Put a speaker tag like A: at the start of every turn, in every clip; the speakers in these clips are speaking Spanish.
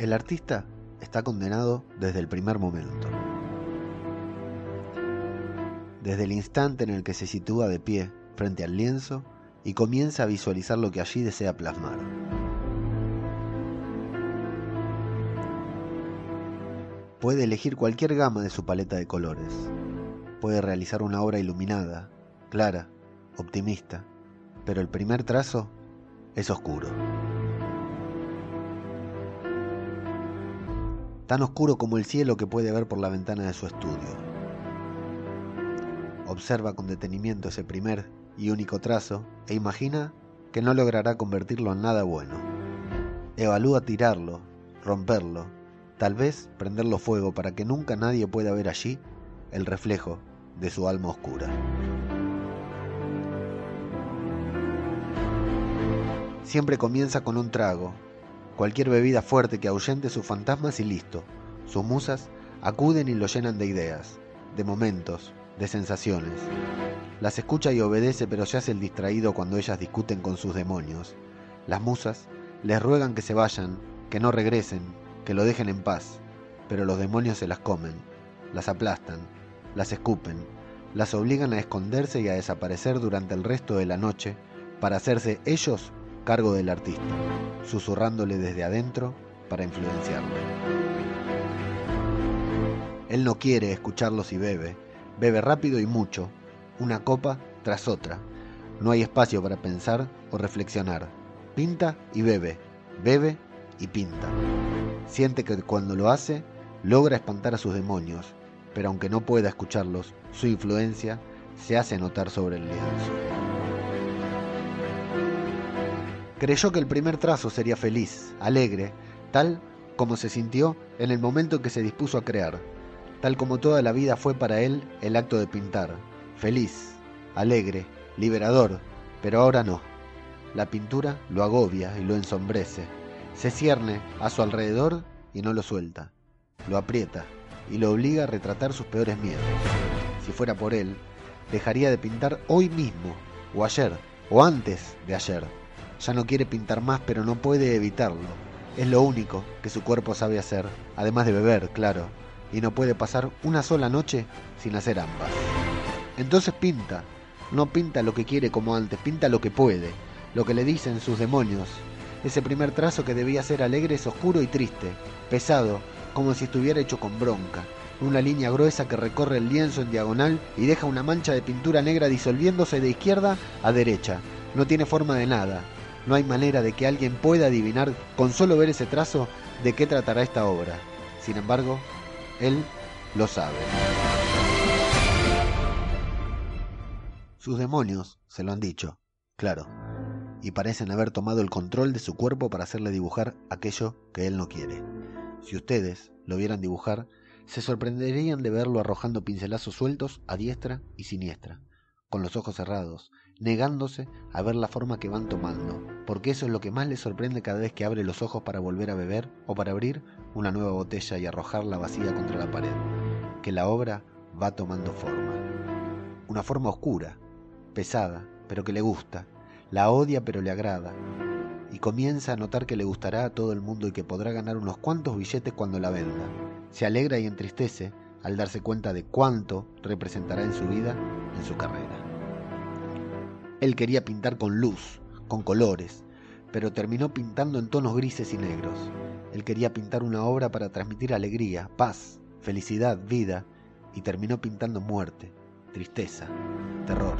A: El artista está condenado desde el primer momento. Desde el instante en el que se sitúa de pie frente al lienzo y comienza a visualizar lo que allí desea plasmar. Puede elegir cualquier gama de su paleta de colores. Puede realizar una obra iluminada, clara, optimista, pero el primer trazo es oscuro. Tan oscuro como el cielo que puede ver por la ventana de su estudio. Observa con detenimiento ese primer y único trazo e imagina que no logrará convertirlo en nada bueno. Evalúa tirarlo, romperlo, Tal vez prenderlo fuego para que nunca nadie pueda ver allí el reflejo de su alma oscura. Siempre comienza con un trago, cualquier bebida fuerte que ahuyente sus fantasmas y listo. Sus musas acuden y lo llenan de ideas, de momentos, de sensaciones. Las escucha y obedece, pero se hace el distraído cuando ellas discuten con sus demonios. Las musas les ruegan que se vayan, que no regresen, que lo dejen en paz, pero los demonios se las comen, las aplastan, las escupen, las obligan a esconderse y a desaparecer durante el resto de la noche para hacerse ellos cargo del artista, susurrándole desde adentro para influenciarle. Él no quiere escucharlos y bebe, bebe rápido y mucho, una copa tras otra. No hay espacio para pensar o reflexionar. Pinta y bebe, bebe y pinta. Siente que cuando lo hace, logra espantar a sus demonios, pero aunque no pueda escucharlos, su influencia se hace notar sobre el lienzo. Creyó que el primer trazo sería feliz, alegre, tal como se sintió en el momento en que se dispuso a crear, tal como toda la vida fue para él el acto de pintar, feliz, alegre, liberador, pero ahora no. La pintura lo agobia y lo ensombrece, se cierne a su alrededor y no lo suelta. Lo aprieta y lo obliga a retratar sus peores miedos. Si fuera por él, dejaría de pintar hoy mismo, o ayer, o antes de ayer. Ya no quiere pintar más, pero no puede evitarlo. Es lo único que su cuerpo sabe hacer, además de beber, claro, y no puede pasar una sola noche sin hacer ambas. Entonces pinta, no pinta lo que quiere como antes, pinta lo que puede, lo que le dicen sus demonios, ese primer trazo que debía ser alegre es oscuro y triste, pesado, como si estuviera hecho con bronca. Una línea gruesa que recorre el lienzo en diagonal y deja una mancha de pintura negra disolviéndose de izquierda a derecha. No tiene forma de nada. No hay manera de que alguien pueda adivinar, con solo ver ese trazo, de qué tratará esta obra. Sin embargo, él lo sabe. Sus demonios se lo han dicho, claro y parecen haber tomado el control de su cuerpo para hacerle dibujar aquello que él no quiere. Si ustedes lo vieran dibujar, se sorprenderían de verlo arrojando pincelazos sueltos a diestra y siniestra, con los ojos cerrados, negándose a ver la forma que van tomando, porque eso es lo que más le sorprende cada vez que abre los ojos para volver a beber o para abrir una nueva botella y arrojarla vacía contra la pared, que la obra va tomando forma. Una forma oscura, pesada, pero que le gusta, la odia pero le agrada. Y comienza a notar que le gustará a todo el mundo y que podrá ganar unos cuantos billetes cuando la venda. Se alegra y entristece al darse cuenta de cuánto representará en su vida, en su carrera. Él quería pintar con luz, con colores, pero terminó pintando en tonos grises y negros. Él quería pintar una obra para transmitir alegría, paz, felicidad, vida, y terminó pintando muerte, tristeza, terror.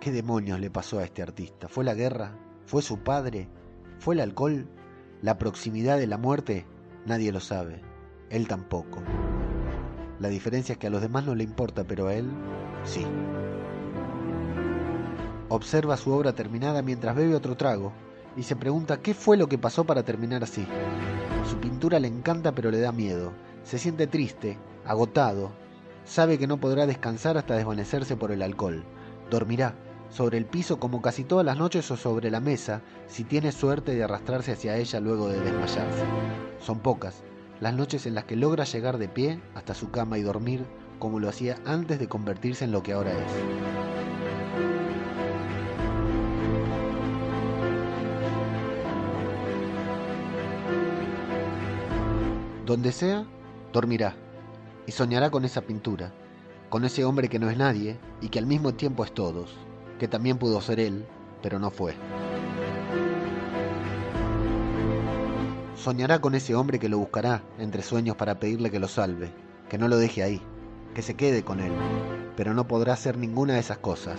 A: ¿Qué demonios le pasó a este artista? ¿Fue la guerra? ¿Fue su padre? ¿Fue el alcohol? ¿La proximidad de la muerte? Nadie lo sabe. Él tampoco. La diferencia es que a los demás no le importa, pero a él sí. Observa su obra terminada mientras bebe otro trago y se pregunta qué fue lo que pasó para terminar así. Su pintura le encanta pero le da miedo. Se siente triste, agotado. Sabe que no podrá descansar hasta desvanecerse por el alcohol. Dormirá, sobre el piso como casi todas las noches o sobre la mesa, si tiene suerte de arrastrarse hacia ella luego de desmayarse. Son pocas las noches en las que logra llegar de pie hasta su cama y dormir como lo hacía antes de convertirse en lo que ahora es. Donde sea, dormirá y soñará con esa pintura, con ese hombre que no es nadie y que al mismo tiempo es todos, que también pudo ser él, pero no fue. Soñará con ese hombre que lo buscará entre sueños para pedirle que lo salve, que no lo deje ahí, que se quede con él, pero no podrá hacer ninguna de esas cosas.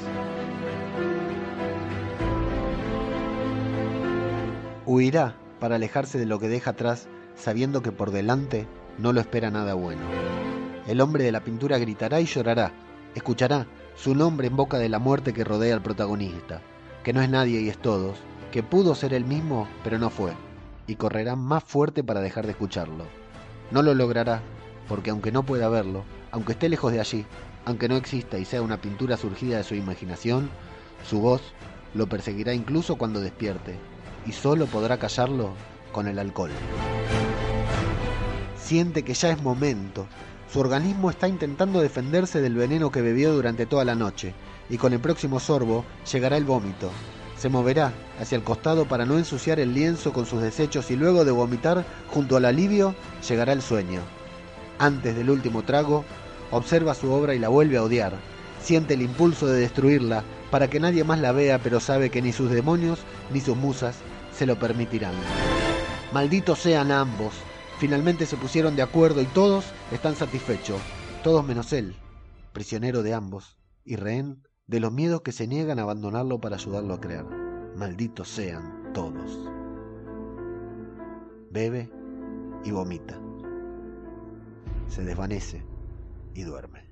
A: Huirá para alejarse de lo que deja atrás, sabiendo que por delante no lo espera nada bueno. El hombre de la pintura gritará y llorará, escuchará su nombre en boca de la muerte que rodea al protagonista, que no es nadie y es todos, que pudo ser él mismo, pero no fue y correrá más fuerte para dejar de escucharlo. No lo logrará, porque aunque no pueda verlo, aunque esté lejos de allí, aunque no exista y sea una pintura surgida de su imaginación, su voz lo perseguirá incluso cuando despierte, y solo podrá callarlo con el alcohol. Siente que ya es momento. Su organismo está intentando defenderse del veneno que bebió durante toda la noche, y con el próximo sorbo llegará el vómito, se moverá hacia el costado para no ensuciar el lienzo con sus desechos y luego de vomitar junto al alivio llegará el sueño. Antes del último trago, observa su obra y la vuelve a odiar. Siente el impulso de destruirla para que nadie más la vea, pero sabe que ni sus demonios ni sus musas se lo permitirán. Malditos sean ambos. Finalmente se pusieron de acuerdo y todos están satisfechos, todos menos él, prisionero de ambos y rehén de los miedos que se niegan a abandonarlo para ayudarlo a crear. Malditos sean todos. Bebe y vomita. Se desvanece y duerme.